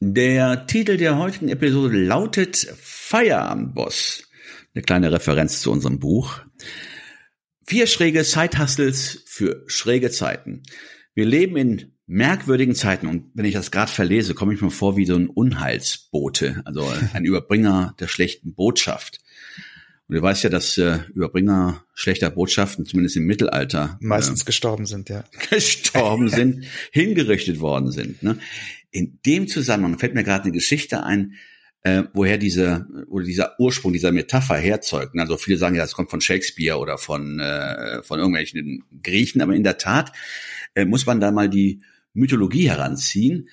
Der Titel der heutigen Episode lautet Feierabendboss. Eine kleine Referenz zu unserem Buch. Vier schräge Zeithustles für schräge Zeiten. Wir leben in merkwürdigen Zeiten und wenn ich das gerade verlese, komme ich mir vor wie so ein Unheilsbote, also ein Überbringer der schlechten Botschaft. Und du weißt ja, dass äh, Überbringer schlechter Botschaften, zumindest im Mittelalter, meistens äh, gestorben sind, ja. Gestorben sind, hingerichtet worden sind. Ne? In dem Zusammenhang fällt mir gerade eine Geschichte ein, äh, woher diese, wo dieser Ursprung dieser Metapher herzeugt. Also viele sagen ja, das kommt von Shakespeare oder von, äh, von irgendwelchen Griechen, aber in der Tat äh, muss man da mal die Mythologie heranziehen.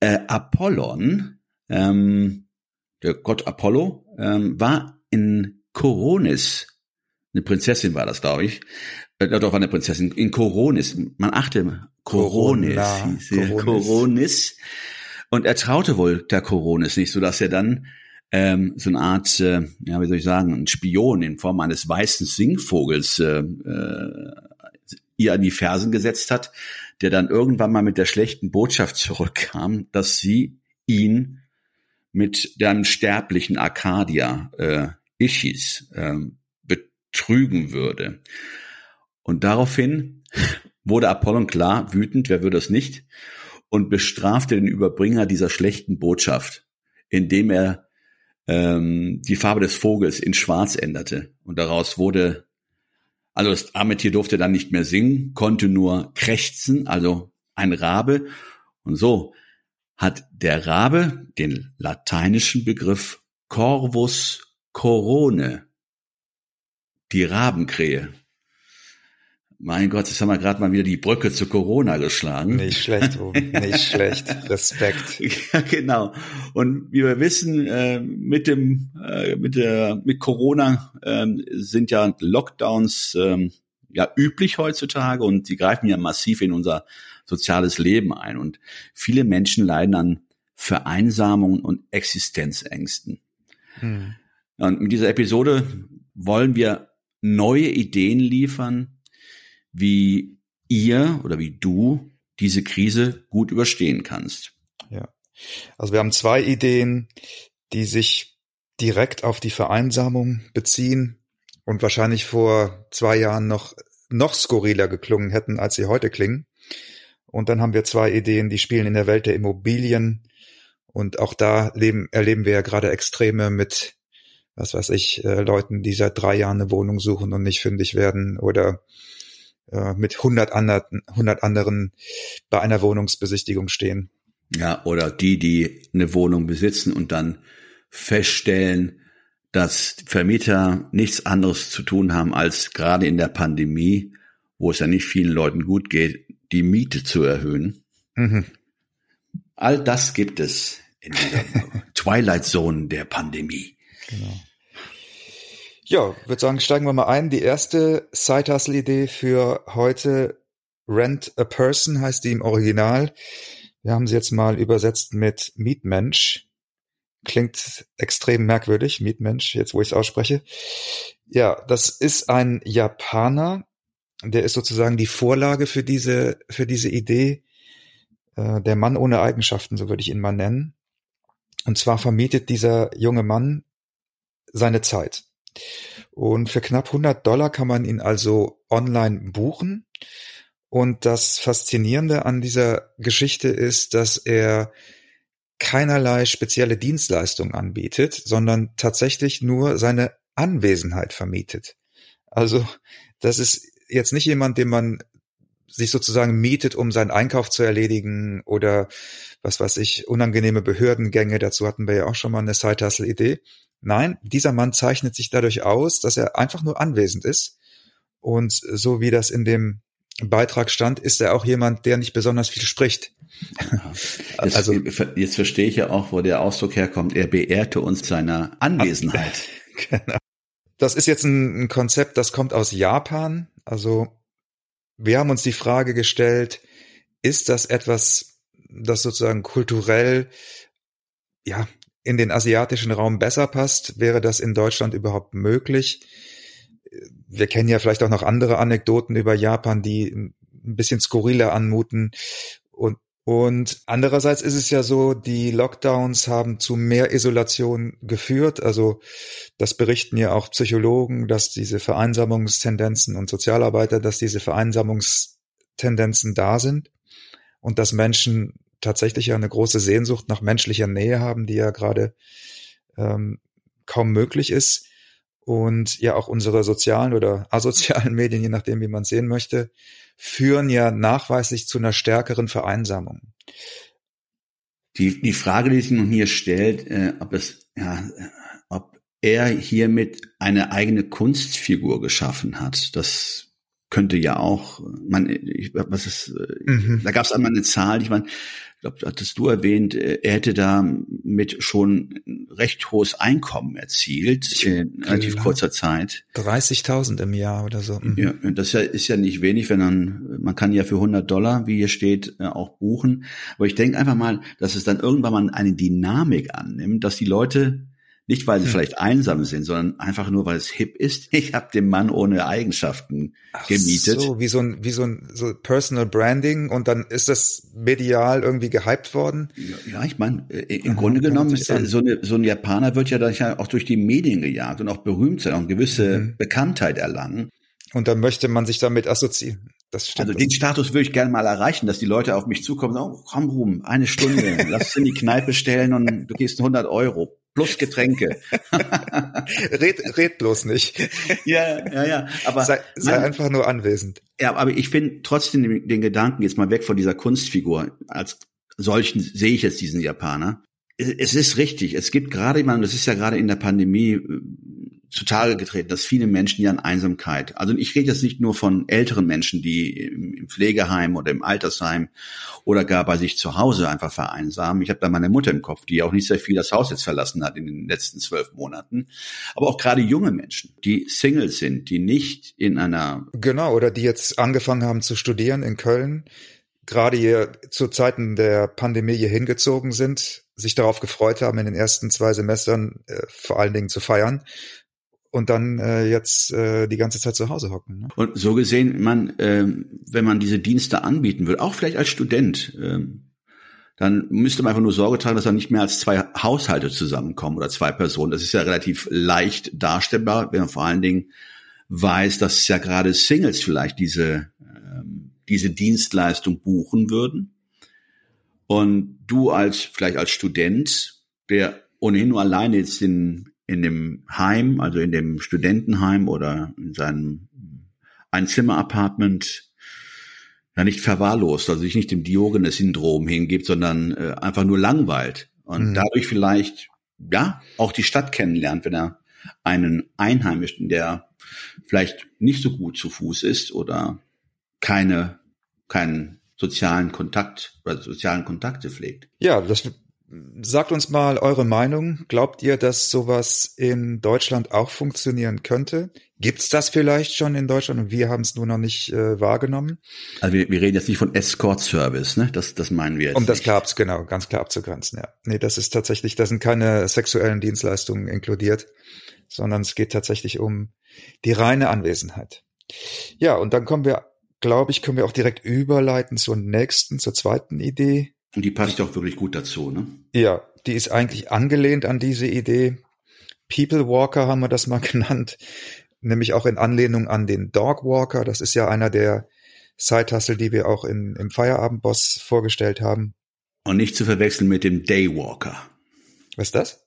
Äh, Apollon, ähm, der Gott Apollo, ähm, war in Koronis, eine Prinzessin war das, glaube ich, äh, doch war eine Prinzessin, in Koronis, man achte, Koronis, Corona, Koronis. Koronis. Und er traute wohl der Koronis nicht, so dass er dann ähm, so eine Art, äh, ja, wie soll ich sagen, ein Spion in Form eines weißen Singvogels äh, äh, ihr an die Fersen gesetzt hat, der dann irgendwann mal mit der schlechten Botschaft zurückkam, dass sie ihn mit dem sterblichen Arcadia äh, Ischis äh, betrügen würde. Und daraufhin wurde Apollon klar wütend, wer würde es nicht, und bestrafte den Überbringer dieser schlechten Botschaft, indem er ähm, die Farbe des Vogels in Schwarz änderte. Und daraus wurde, also das arme Tier durfte dann nicht mehr singen, konnte nur krächzen, also ein Rabe. Und so hat der Rabe den lateinischen Begriff Corvus corone, die Rabenkrähe, mein Gott, jetzt haben wir gerade mal wieder die Brücke zu Corona geschlagen. Nicht schlecht, nicht schlecht. Respekt. Ja, genau. Und wie wir wissen, äh, mit dem, äh, mit der, mit Corona äh, sind ja Lockdowns äh, ja üblich heutzutage und sie greifen ja massiv in unser soziales Leben ein. Und viele Menschen leiden an Vereinsamungen und Existenzängsten. Hm. Und mit dieser Episode wollen wir neue Ideen liefern, wie ihr oder wie du diese Krise gut überstehen kannst. Ja. Also wir haben zwei Ideen, die sich direkt auf die Vereinsamung beziehen und wahrscheinlich vor zwei Jahren noch, noch skurriler geklungen hätten, als sie heute klingen. Und dann haben wir zwei Ideen, die spielen in der Welt der Immobilien. Und auch da leben, erleben wir ja gerade Extreme mit, was weiß ich, äh, Leuten, die seit drei Jahren eine Wohnung suchen und nicht fündig werden oder äh, mit 100 anderen, 100 anderen bei einer Wohnungsbesichtigung stehen. Ja, oder die, die eine Wohnung besitzen und dann feststellen, dass Vermieter nichts anderes zu tun haben, als gerade in der Pandemie, wo es ja nicht vielen Leuten gut geht, die Miete zu erhöhen. Mhm. All das gibt es in dieser Twilight Zone der Pandemie. Genau. Ja, würde sagen, steigen wir mal ein. Die erste Side-Hustle-Idee für heute, Rent a Person heißt die im Original. Wir haben sie jetzt mal übersetzt mit Mietmensch. Klingt extrem merkwürdig, Mietmensch, jetzt wo ich es ausspreche. Ja, das ist ein Japaner, der ist sozusagen die Vorlage für diese, für diese Idee. Äh, der Mann ohne Eigenschaften, so würde ich ihn mal nennen. Und zwar vermietet dieser junge Mann seine Zeit. Und für knapp 100 Dollar kann man ihn also online buchen. Und das Faszinierende an dieser Geschichte ist, dass er keinerlei spezielle Dienstleistung anbietet, sondern tatsächlich nur seine Anwesenheit vermietet. Also das ist jetzt nicht jemand, den man sich sozusagen mietet, um seinen Einkauf zu erledigen oder was weiß ich, unangenehme Behördengänge. Dazu hatten wir ja auch schon mal eine Side-Hustle-Idee, Nein, dieser Mann zeichnet sich dadurch aus, dass er einfach nur anwesend ist Und so wie das in dem Beitrag stand, ist er auch jemand, der nicht besonders viel spricht. Jetzt, also jetzt verstehe ich ja auch, wo der Ausdruck herkommt. Er beehrte uns seiner Anwesenheit. genau. Das ist jetzt ein, ein Konzept, das kommt aus Japan. Also wir haben uns die Frage gestellt, ist das etwas, das sozusagen kulturell ja in den asiatischen Raum besser passt? Wäre das in Deutschland überhaupt möglich? Wir kennen ja vielleicht auch noch andere Anekdoten über Japan, die ein bisschen skurriler anmuten. Und und andererseits ist es ja so, die Lockdowns haben zu mehr Isolation geführt. Also das berichten ja auch Psychologen, dass diese Vereinsamungstendenzen und Sozialarbeiter, dass diese Vereinsamungstendenzen da sind und dass Menschen tatsächlich eine große Sehnsucht nach menschlicher Nähe haben, die ja gerade ähm, kaum möglich ist. Und ja auch unsere sozialen oder asozialen Medien, je nachdem, wie man sehen möchte, führen ja nachweislich zu einer stärkeren Vereinsamung. Die, die Frage, die sich nun hier stellt, äh, ob es, ja, ob er hiermit eine eigene Kunstfigur geschaffen hat, das könnte ja auch, man, ich, was ist, mhm. da gab es einmal eine Zahl, ich meine, ich glaube, hattest du erwähnt, äh, er hätte da mit schon recht hohes Einkommen erzielt in relativ kurzer Zeit. 30.000 im Jahr oder so. Mhm. Ja, das ist ja, ist ja nicht wenig, wenn man, man kann ja für 100 Dollar, wie hier steht, äh, auch buchen. Aber ich denke einfach mal, dass es dann irgendwann mal eine Dynamik annimmt, dass die Leute nicht, weil sie hm. vielleicht einsam sind, sondern einfach nur, weil es hip ist. Ich habe den Mann ohne Eigenschaften Ach gemietet. So, wie so ein, wie so ein so Personal Branding und dann ist das medial irgendwie gehypt worden. Ja, ja ich meine, äh, im Aha, Grunde genommen, ist, so, eine, so ein Japaner wird ja auch durch die Medien gejagt und auch berühmt sein, eine gewisse mhm. Bekanntheit erlangen. Und dann möchte man sich damit assoziieren. Das stimmt. Also den Status würde ich gerne mal erreichen, dass die Leute auf mich zukommen und sagen, oh, komm rum, eine Stunde, lass es in die Kneipe stellen und du gehst 100 Euro plus Getränke. red, red bloß nicht. ja, ja, ja. Aber sei, sei nein, einfach nur anwesend. Ja, aber ich finde trotzdem den, den, Gedanken jetzt mal weg von dieser Kunstfigur. Als solchen sehe ich jetzt diesen Japaner. Es, es ist richtig. Es gibt gerade, ich meine, das ist ja gerade in der Pandemie äh, zutage getreten, dass viele Menschen ja an Einsamkeit, also ich rede jetzt nicht nur von älteren Menschen, die im Pflegeheim oder im Altersheim oder gar bei sich zu Hause einfach vereinsamen. Ich habe da meine Mutter im Kopf, die auch nicht sehr viel das Haus jetzt verlassen hat in den letzten zwölf Monaten. Aber auch gerade junge Menschen, die Single sind, die nicht in einer... Genau, oder die jetzt angefangen haben zu studieren in Köln, gerade hier zu Zeiten der Pandemie hier hingezogen sind, sich darauf gefreut haben, in den ersten zwei Semestern äh, vor allen Dingen zu feiern und dann äh, jetzt äh, die ganze Zeit zu Hause hocken. Ne? Und so gesehen, man, ähm, wenn man diese Dienste anbieten will, auch vielleicht als Student, ähm, dann müsste man einfach nur Sorge tragen, dass da nicht mehr als zwei Haushalte zusammenkommen oder zwei Personen. Das ist ja relativ leicht darstellbar, wenn man vor allen Dingen weiß, dass ja gerade Singles vielleicht diese, ähm, diese Dienstleistung buchen würden. Und du als, vielleicht als Student, der ohnehin nur alleine jetzt in, in dem Heim, also in dem Studentenheim oder in seinem Einzimmer-Apartment ja nicht verwahrlost, also sich nicht dem Diogenes-Syndrom hingibt, sondern äh, einfach nur langweilt und mhm. dadurch vielleicht ja auch die Stadt kennenlernt, wenn er einen Einheimischen, der vielleicht nicht so gut zu Fuß ist oder keine keinen sozialen Kontakt oder sozialen Kontakte pflegt. Ja, das Sagt uns mal eure Meinung. Glaubt ihr, dass sowas in Deutschland auch funktionieren könnte? Gibt's das vielleicht schon in Deutschland und wir haben es nur noch nicht äh, wahrgenommen? Also wir, wir reden jetzt nicht von Escort-Service, ne? Das, das meinen wir jetzt. Um das nicht. klar, genau, ganz klar abzugrenzen, ja. Nee, das ist tatsächlich, da sind keine sexuellen Dienstleistungen inkludiert, sondern es geht tatsächlich um die reine Anwesenheit. Ja, und dann kommen wir, glaube ich, können wir auch direkt überleiten zur nächsten, zur zweiten Idee und die passt auch wirklich gut dazu, ne? Ja, die ist eigentlich angelehnt an diese Idee. People Walker haben wir das mal genannt, nämlich auch in Anlehnung an den Dog Walker. Das ist ja einer der Side-Hustle, die wir auch in, im Feierabendboss vorgestellt haben. Und nicht zu verwechseln mit dem Daywalker. Was ist das?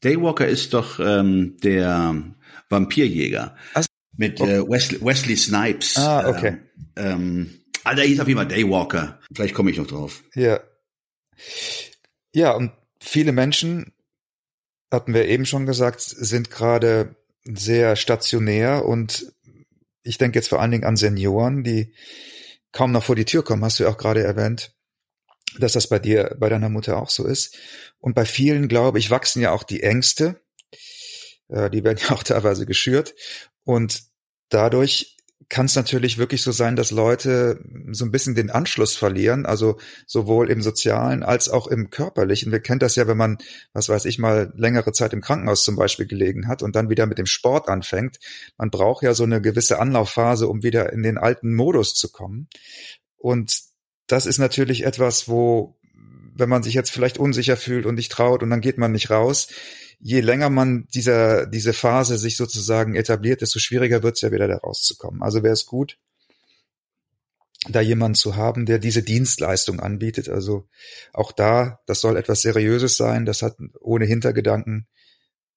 Daywalker ist doch ähm, der Vampirjäger. Also, mit okay. äh, Wesley, Wesley Snipes. Ah, okay. Ähm, Alter, hieß auf jeden Fall Daywalker. Vielleicht komme ich noch drauf. Ja, ja, und viele Menschen, hatten wir eben schon gesagt, sind gerade sehr stationär und ich denke jetzt vor allen Dingen an Senioren, die kaum noch vor die Tür kommen, hast du ja auch gerade erwähnt, dass das bei dir, bei deiner Mutter auch so ist. Und bei vielen, glaube ich, wachsen ja auch die Ängste. Äh, die werden ja auch teilweise geschürt. Und dadurch kann es natürlich wirklich so sein, dass Leute so ein bisschen den Anschluss verlieren, also sowohl im sozialen als auch im körperlichen. Wir kennen das ja, wenn man, was weiß ich, mal längere Zeit im Krankenhaus zum Beispiel gelegen hat und dann wieder mit dem Sport anfängt. Man braucht ja so eine gewisse Anlaufphase, um wieder in den alten Modus zu kommen. Und das ist natürlich etwas, wo, wenn man sich jetzt vielleicht unsicher fühlt und nicht traut und dann geht man nicht raus, je länger man dieser, diese Phase sich sozusagen etabliert, desto schwieriger wird es ja wieder da rauszukommen. Also wäre es gut, da jemanden zu haben, der diese Dienstleistung anbietet. Also auch da, das soll etwas Seriöses sein, das hat ohne Hintergedanken.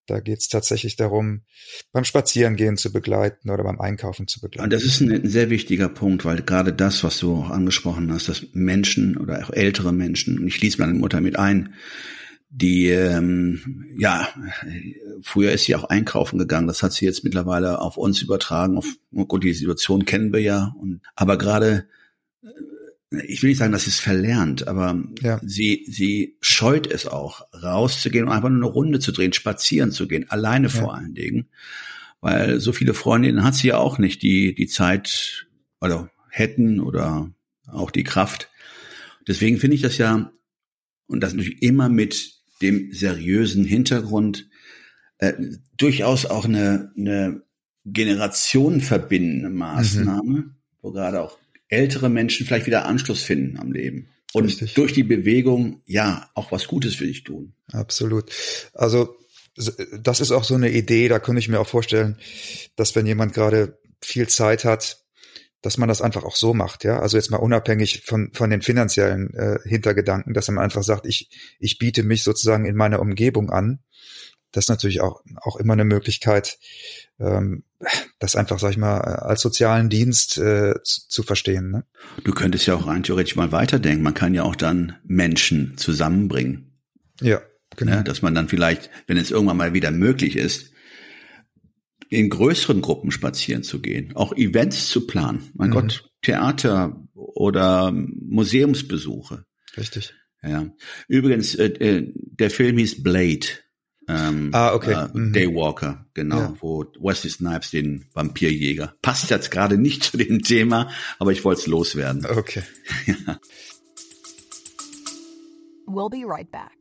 Da geht es tatsächlich darum, beim Spazierengehen zu begleiten oder beim Einkaufen zu begleiten. Und das ist ein sehr wichtiger Punkt, weil gerade das, was du auch angesprochen hast, dass Menschen oder auch ältere Menschen, und ich schließe meine Mutter mit ein, die ähm, ja früher ist sie auch einkaufen gegangen. Das hat sie jetzt mittlerweile auf uns übertragen. Auf gut die Situation kennen wir ja. Und aber gerade äh, ich will nicht sagen dass sie es verlernt aber ja. sie sie scheut es auch rauszugehen und einfach nur eine Runde zu drehen spazieren zu gehen alleine ja. vor allen Dingen. Weil so viele Freundinnen hat sie ja auch nicht die die Zeit oder hätten oder auch die Kraft. Deswegen finde ich das ja und das natürlich immer mit dem seriösen Hintergrund äh, durchaus auch eine, eine Generation verbindende Maßnahme, mhm. wo gerade auch ältere Menschen vielleicht wieder Anschluss finden am Leben. Und Richtig. durch die Bewegung, ja, auch was Gutes für dich tun. Absolut. Also, das ist auch so eine Idee, da könnte ich mir auch vorstellen, dass wenn jemand gerade viel Zeit hat, dass man das einfach auch so macht, ja. Also jetzt mal unabhängig von, von den finanziellen äh, Hintergedanken, dass man einfach sagt, ich, ich biete mich sozusagen in meiner Umgebung an. Das ist natürlich auch, auch immer eine Möglichkeit, ähm, das einfach, sag ich mal, als sozialen Dienst äh, zu, zu verstehen. Ne? Du könntest ja auch rein theoretisch mal weiterdenken. Man kann ja auch dann Menschen zusammenbringen. Ja, genau. Ja, dass man dann vielleicht, wenn es irgendwann mal wieder möglich ist, in größeren Gruppen spazieren zu gehen, auch Events zu planen. Mein mhm. Gott, Theater oder Museumsbesuche. Richtig. Ja. Übrigens, äh, äh, der Film hieß Blade. Ähm, ah, okay. Äh, mhm. Daywalker, genau, ja. wo Wesley Snipes den Vampirjäger. Passt jetzt gerade nicht zu dem Thema, aber ich wollte es loswerden. Okay. ja. We'll be right back.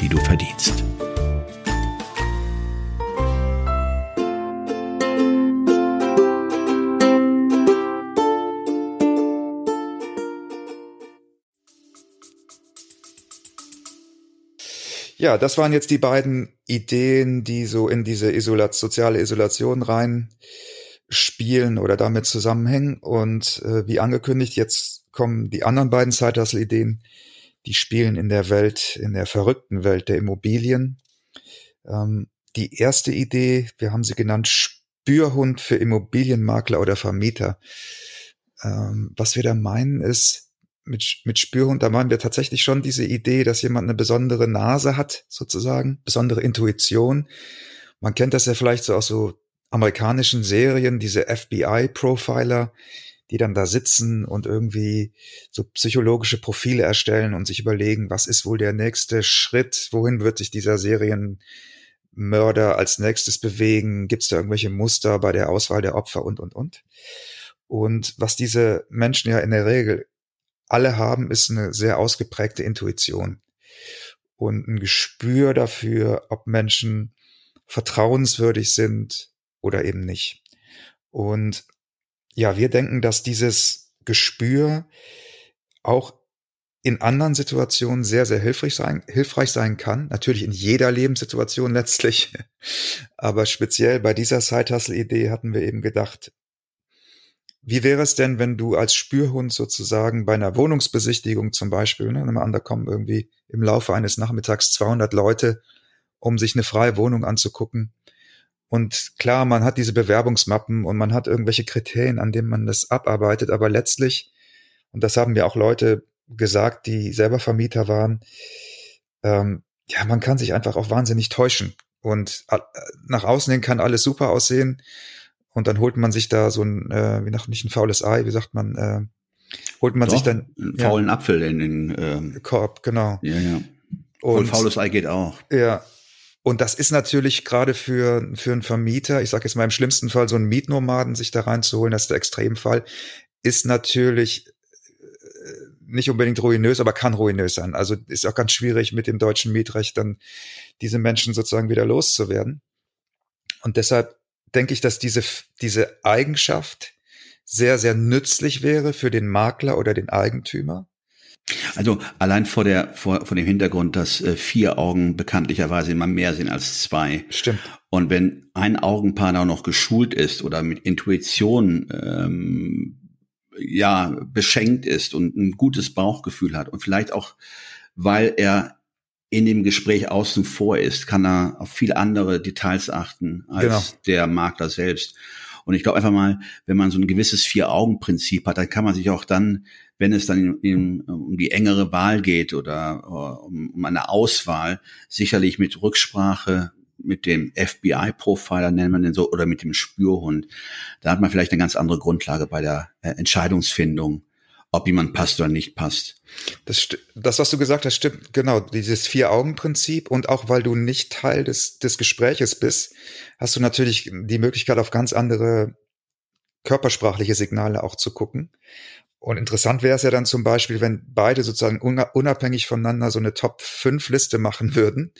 die du verdienst. Ja, das waren jetzt die beiden Ideen, die so in diese Isolat soziale Isolation rein spielen oder damit zusammenhängen. Und äh, wie angekündigt, jetzt kommen die anderen beiden Zeithustle-Ideen, die spielen in der Welt, in der verrückten Welt der Immobilien. Ähm, die erste Idee, wir haben sie genannt, Spürhund für Immobilienmakler oder Vermieter. Ähm, was wir da meinen ist, mit, mit Spürhund, da meinen wir tatsächlich schon diese Idee, dass jemand eine besondere Nase hat, sozusagen, besondere Intuition. Man kennt das ja vielleicht so aus so amerikanischen Serien, diese FBI-Profiler, die dann da sitzen und irgendwie so psychologische Profile erstellen und sich überlegen, was ist wohl der nächste Schritt, wohin wird sich dieser Serienmörder Mörder als nächstes bewegen? Gibt es da irgendwelche Muster bei der Auswahl der Opfer und, und, und? Und was diese Menschen ja in der Regel alle haben, ist eine sehr ausgeprägte Intuition und ein Gespür dafür, ob Menschen vertrauenswürdig sind oder eben nicht. Und ja, wir denken, dass dieses Gespür auch in anderen Situationen sehr, sehr hilfreich sein, hilfreich sein kann. Natürlich in jeder Lebenssituation letztlich. Aber speziell bei dieser Side-Hustle-Idee hatten wir eben gedacht, wie wäre es denn, wenn du als Spürhund sozusagen bei einer Wohnungsbesichtigung zum Beispiel, ne, an, da kommen irgendwie im Laufe eines Nachmittags 200 Leute, um sich eine freie Wohnung anzugucken. Und klar, man hat diese Bewerbungsmappen und man hat irgendwelche Kriterien, an denen man das abarbeitet, aber letztlich, und das haben mir auch Leute gesagt, die selber Vermieter waren, ähm, ja, man kann sich einfach auch wahnsinnig täuschen. Und äh, nach außen hin kann alles super aussehen. Und dann holt man sich da so ein, äh, wie noch nicht ein faules Ei, wie sagt man, äh, holt man Doch, sich dann einen faulen ja, Apfel in den ähm, Korb, genau. Ja, ja. Und, und faules Ei geht auch. Ja. Und das ist natürlich gerade für, für einen Vermieter, ich sage jetzt mal im schlimmsten Fall so einen Mietnomaden sich da reinzuholen, das ist der Extremfall, ist natürlich äh, nicht unbedingt ruinös, aber kann ruinös sein. Also ist auch ganz schwierig mit dem deutschen Mietrecht dann diese Menschen sozusagen wieder loszuwerden. Und deshalb denke ich, dass diese, diese Eigenschaft sehr, sehr nützlich wäre für den Makler oder den Eigentümer. Also allein vor der vor, vor dem Hintergrund, dass äh, vier Augen bekanntlicherweise immer mehr sind als zwei. Stimmt. Und wenn ein Augenpaar auch noch geschult ist oder mit Intuition ähm, ja beschenkt ist und ein gutes Bauchgefühl hat und vielleicht auch, weil er in dem Gespräch außen vor ist, kann er auf viele andere Details achten als genau. der Makler selbst. Und ich glaube einfach mal, wenn man so ein gewisses Vier-Augen-Prinzip hat, dann kann man sich auch dann, wenn es dann in, um die engere Wahl geht oder uh, um, eine Auswahl, sicherlich mit Rücksprache mit dem FBI-Profiler, nennen wir den so, oder mit dem Spürhund. Da hat man vielleicht eine ganz andere Grundlage bei der äh, Entscheidungsfindung ob jemand passt oder nicht passt. Das, das, was du gesagt hast, stimmt, genau, dieses Vier-Augen-Prinzip und auch weil du nicht Teil des, des Gespräches bist, hast du natürlich die Möglichkeit, auf ganz andere körpersprachliche Signale auch zu gucken. Und interessant wäre es ja dann zum Beispiel, wenn beide sozusagen unabhängig voneinander so eine Top-5-Liste machen würden,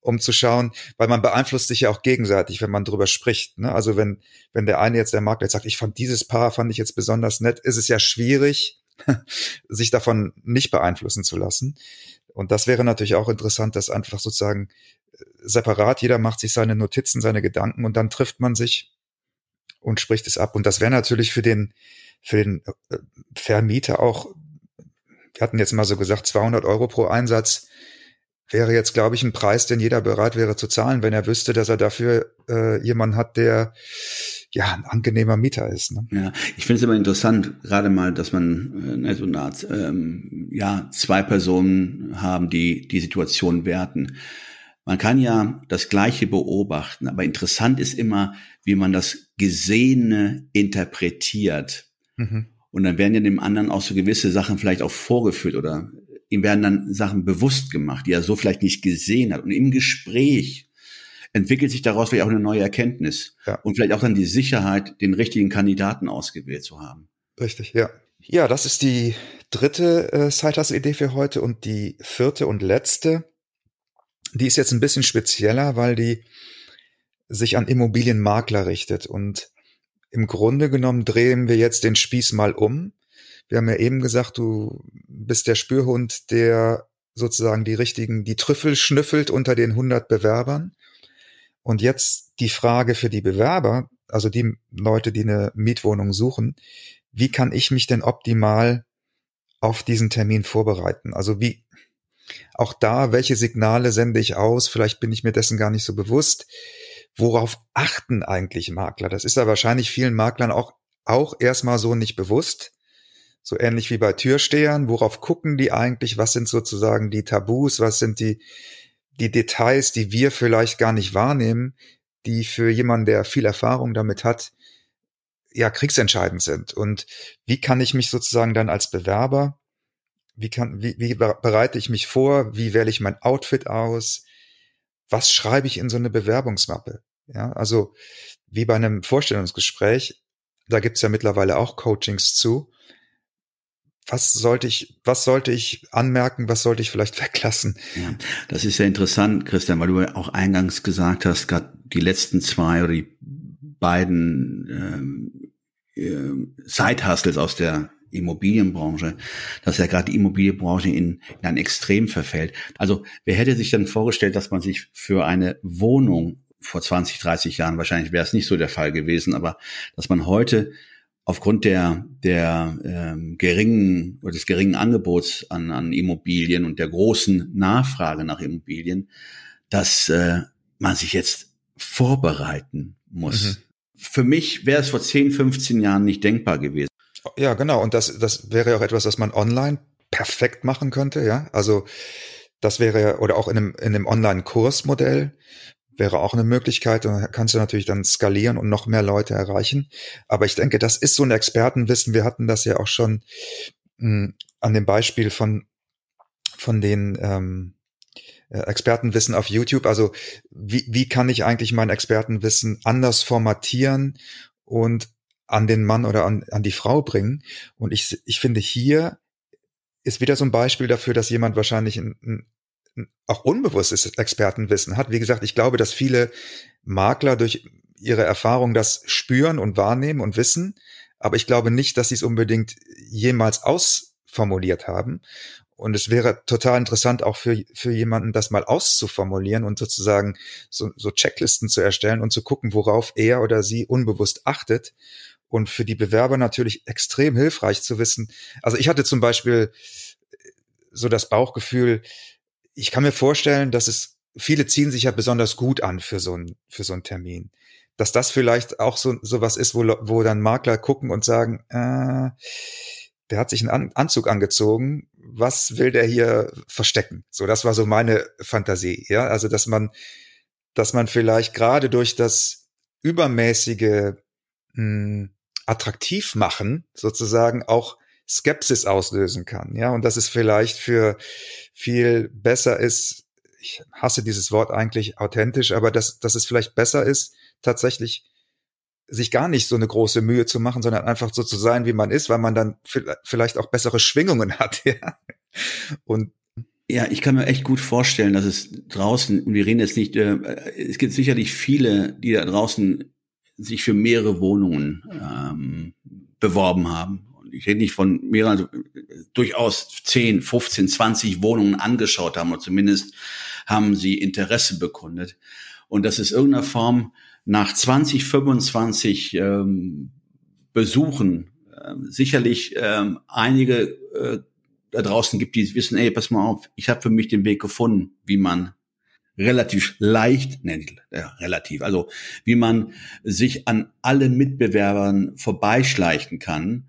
um zu schauen, weil man beeinflusst sich ja auch gegenseitig, wenn man drüber spricht. Ne? Also wenn, wenn der eine jetzt, der Makler jetzt sagt, ich fand dieses Paar, fand ich jetzt besonders nett, ist es ja schwierig, sich davon nicht beeinflussen zu lassen. Und das wäre natürlich auch interessant, dass einfach sozusagen äh, separat jeder macht sich seine Notizen, seine Gedanken und dann trifft man sich und spricht es ab. Und das wäre natürlich für den, für den äh, Vermieter auch, wir hatten jetzt mal so gesagt, 200 Euro pro Einsatz wäre jetzt, glaube ich, ein Preis, den jeder bereit wäre zu zahlen, wenn er wüsste, dass er dafür äh, jemanden hat, der ja ein angenehmer Mieter ist. Ne? Ja, ich finde es immer interessant, gerade mal, dass man äh, so eine Art, ähm, ja, zwei Personen haben, die die Situation werten. Man kann ja das Gleiche beobachten, aber interessant ist immer, wie man das Gesehene interpretiert. Mhm. Und dann werden ja dem anderen auch so gewisse Sachen vielleicht auch vorgeführt oder ihm werden dann Sachen bewusst gemacht, die er so vielleicht nicht gesehen hat. Und im Gespräch entwickelt sich daraus vielleicht auch eine neue Erkenntnis ja. und vielleicht auch dann die Sicherheit, den richtigen Kandidaten ausgewählt zu haben. Richtig, ja. Ja, das ist die dritte äh, Sidehustle-Idee für heute und die vierte und letzte. Die ist jetzt ein bisschen spezieller, weil die sich an Immobilienmakler richtet und im Grunde genommen drehen wir jetzt den Spieß mal um wir haben ja eben gesagt, du bist der Spürhund, der sozusagen die richtigen, die Trüffel schnüffelt unter den 100 Bewerbern. Und jetzt die Frage für die Bewerber, also die Leute, die eine Mietwohnung suchen, wie kann ich mich denn optimal auf diesen Termin vorbereiten? Also wie, auch da, welche Signale sende ich aus? Vielleicht bin ich mir dessen gar nicht so bewusst. Worauf achten eigentlich Makler? Das ist ja wahrscheinlich vielen Maklern auch, auch erstmal so nicht bewusst. So ähnlich wie bei Türstehern. Worauf gucken die eigentlich? Was sind sozusagen die Tabus? Was sind die, die Details, die wir vielleicht gar nicht wahrnehmen, die für jemanden, der viel Erfahrung damit hat, ja, kriegsentscheidend sind. Und wie kann ich mich sozusagen dann als Bewerber, wie kann, wie, wie bereite ich mich vor? Wie wähle ich mein Outfit aus? Was schreibe ich in so eine Bewerbungsmappe? Ja, also wie bei einem Vorstellungsgespräch, da gibt's ja mittlerweile auch Coachings zu. Was sollte ich, was sollte ich anmerken, was sollte ich vielleicht weglassen? Ja, das ist ja interessant, Christian, weil du auch eingangs gesagt hast, gerade die letzten zwei oder die beiden ähm, äh, Side-Hustles aus der Immobilienbranche, dass ja gerade die Immobilienbranche in, in ein Extrem verfällt. Also wer hätte sich dann vorgestellt, dass man sich für eine Wohnung vor 20, 30 Jahren, wahrscheinlich wäre es nicht so der Fall gewesen, aber dass man heute aufgrund der, der ähm, geringen oder des geringen Angebots an, an Immobilien und der großen Nachfrage nach Immobilien, dass äh, man sich jetzt vorbereiten muss. Mhm. Für mich wäre es vor 10, 15 Jahren nicht denkbar gewesen. Ja, genau. Und das, das wäre auch etwas, was man online perfekt machen könnte, ja. Also das wäre, oder auch in einem, in einem Online-Kursmodell wäre auch eine Möglichkeit. Da kannst du natürlich dann skalieren und noch mehr Leute erreichen. Aber ich denke, das ist so ein Expertenwissen. Wir hatten das ja auch schon mh, hm, an dem Beispiel von, von den ähm, äh, Expertenwissen auf YouTube. Also wie, wie kann ich eigentlich mein Expertenwissen anders formatieren und an den Mann oder an, an die Frau bringen. Und ich, ich finde, hier ist wieder so ein Beispiel dafür, dass jemand wahrscheinlich ein, ein, auch unbewusstes Expertenwissen hat. Wie gesagt, ich glaube, dass viele Makler durch ihre Erfahrung das spüren und wahrnehmen und wissen. Aber ich glaube nicht, dass sie es unbedingt jemals ausformuliert haben. Und es wäre total interessant, auch für, für jemanden das mal auszuformulieren und sozusagen so, so Checklisten zu erstellen und zu gucken, worauf er oder sie unbewusst achtet und für die Bewerber natürlich extrem hilfreich zu wissen. Also ich hatte zum Beispiel so das Bauchgefühl, ich kann mir vorstellen, dass es viele ziehen sich ja besonders gut an für so ein für so einen Termin, dass das vielleicht auch so so was ist, wo wo dann Makler gucken und sagen, äh, der hat sich einen Anzug angezogen, was will der hier verstecken? So, das war so meine Fantasie, ja, also dass man dass man vielleicht gerade durch das übermäßige mh, hm, attraktiv machen, sozusagen auch Skepsis auslösen kann. Ja, und dass es vielleicht für viel besser ist, ich hasse dieses Wort eigentlich authentisch, aber dass, dass es vielleicht besser ist, tatsächlich sich gar nicht so eine große Mühe zu machen, sondern einfach so zu sein, wie man ist, weil man dann vielleicht auch bessere Schwingungen hat. Ja. Und ja, ich kann mir echt gut vorstellen, dass es draußen, und wir reden jetzt nicht, äh, es gibt sicherlich viele, die da draußen sich für mehrere Wohnungen ähm, beworben haben. Und ich rede nicht von mehreren, also durchaus 10, 15, 20 Wohnungen angeschaut haben, oder zumindest haben sie Interesse bekundet. Und dass es irgendeiner Form nach 20, 25 ähm, Besuchen äh, sicherlich ähm, einige äh, da draußen gibt, die wissen, ey, pass mal auf, ich habe für mich den Weg gefunden, wie man relativ leicht, ne, ja, relativ, also wie man sich an alle Mitbewerbern vorbeischleichen kann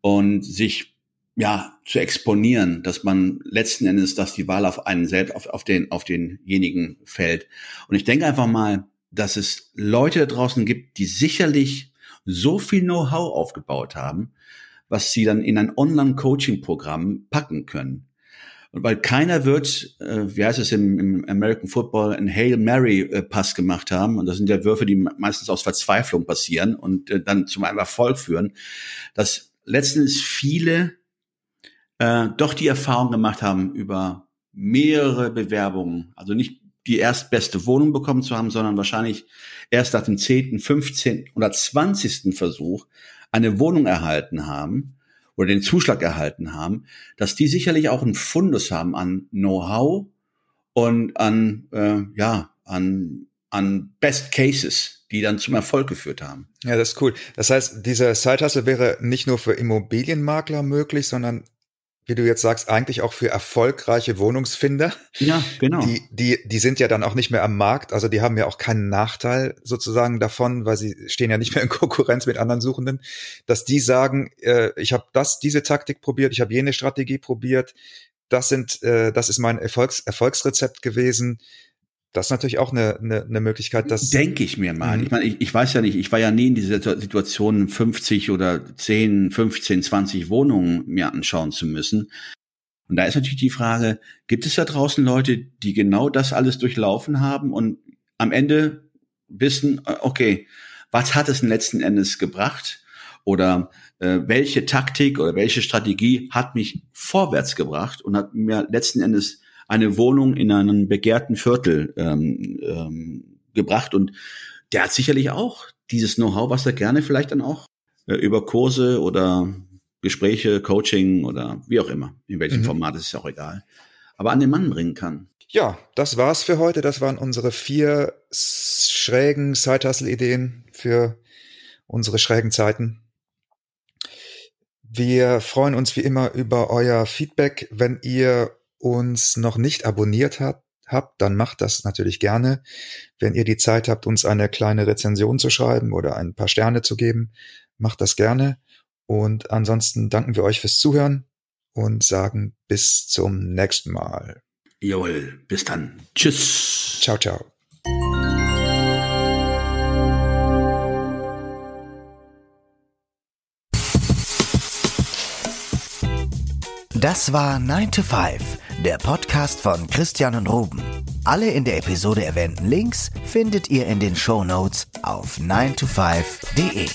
und sich ja zu exponieren, dass man letzten Endes, dass die Wahl auf einen selbst, auf, auf den, auf denjenigen fällt. Und ich denke einfach mal, dass es Leute da draußen gibt, die sicherlich so viel Know-how aufgebaut haben, was sie dann in ein Online-Coaching-Programm packen können. Und weil keiner wird, äh, wie heißt es im, im American Football, ein Hail Mary äh, Pass gemacht haben. Und das sind ja Würfe, die meistens aus Verzweiflung passieren und äh, dann zum einen Erfolg führen, dass letztens viele äh, doch die Erfahrung gemacht haben über mehrere Bewerbungen, also nicht die erstbeste Wohnung bekommen zu haben, sondern wahrscheinlich erst nach dem zehnten, 15. oder 20. Versuch eine Wohnung erhalten haben oder den Zuschlag erhalten haben, dass die sicherlich auch einen Fundus haben an Know-how und an äh, ja an an Best Cases, die dann zum Erfolg geführt haben. Ja, das ist cool. Das heißt, dieser Side wäre nicht nur für Immobilienmakler möglich, sondern wie du jetzt sagst, eigentlich auch für erfolgreiche Wohnungsfinder. Ja, genau. Die, die, die sind ja dann auch nicht mehr am Markt, also die haben ja auch keinen Nachteil sozusagen davon, weil sie stehen ja nicht mehr in Konkurrenz mit anderen Suchenden, dass die sagen, äh, ich habe das, diese Taktik probiert, ich habe jene Strategie probiert, das sind, äh, das ist mein Erfolgs, Erfolgsrezept gewesen. Das ist natürlich auch eine, eine, eine Möglichkeit, dass. Denke ich mir mal. Mhm. Ich meine, ich, ich weiß ja nicht, ich war ja nie in dieser Situation, 50 oder 10, 15, 20 Wohnungen mir anschauen zu müssen. Und da ist natürlich die Frage, gibt es da draußen Leute, die genau das alles durchlaufen haben und am Ende wissen, okay, was hat es letzten Endes gebracht? Oder äh, welche Taktik oder welche Strategie hat mich vorwärts gebracht und hat mir letzten Endes eine Wohnung in einem begehrten Viertel ähm, ähm, gebracht. Und der hat sicherlich auch dieses Know-how, was er gerne vielleicht dann auch äh, über Kurse oder Gespräche, Coaching oder wie auch immer, in welchem mhm. Format ist ja auch egal, aber an den Mann bringen kann. Ja, das war's für heute. Das waren unsere vier schrägen Side-Hustle-Ideen für unsere schrägen Zeiten. Wir freuen uns wie immer über euer Feedback. Wenn ihr uns noch nicht abonniert habt, habt, dann macht das natürlich gerne. Wenn ihr die Zeit habt, uns eine kleine Rezension zu schreiben oder ein paar Sterne zu geben, macht das gerne. Und ansonsten danken wir euch fürs Zuhören und sagen bis zum nächsten Mal. Jawohl, bis dann. Tschüss. Ciao, ciao. Das war 9 to 5, der Podcast von Christian und Ruben. Alle in der Episode erwähnten Links findet ihr in den Show Notes auf 9to5.de.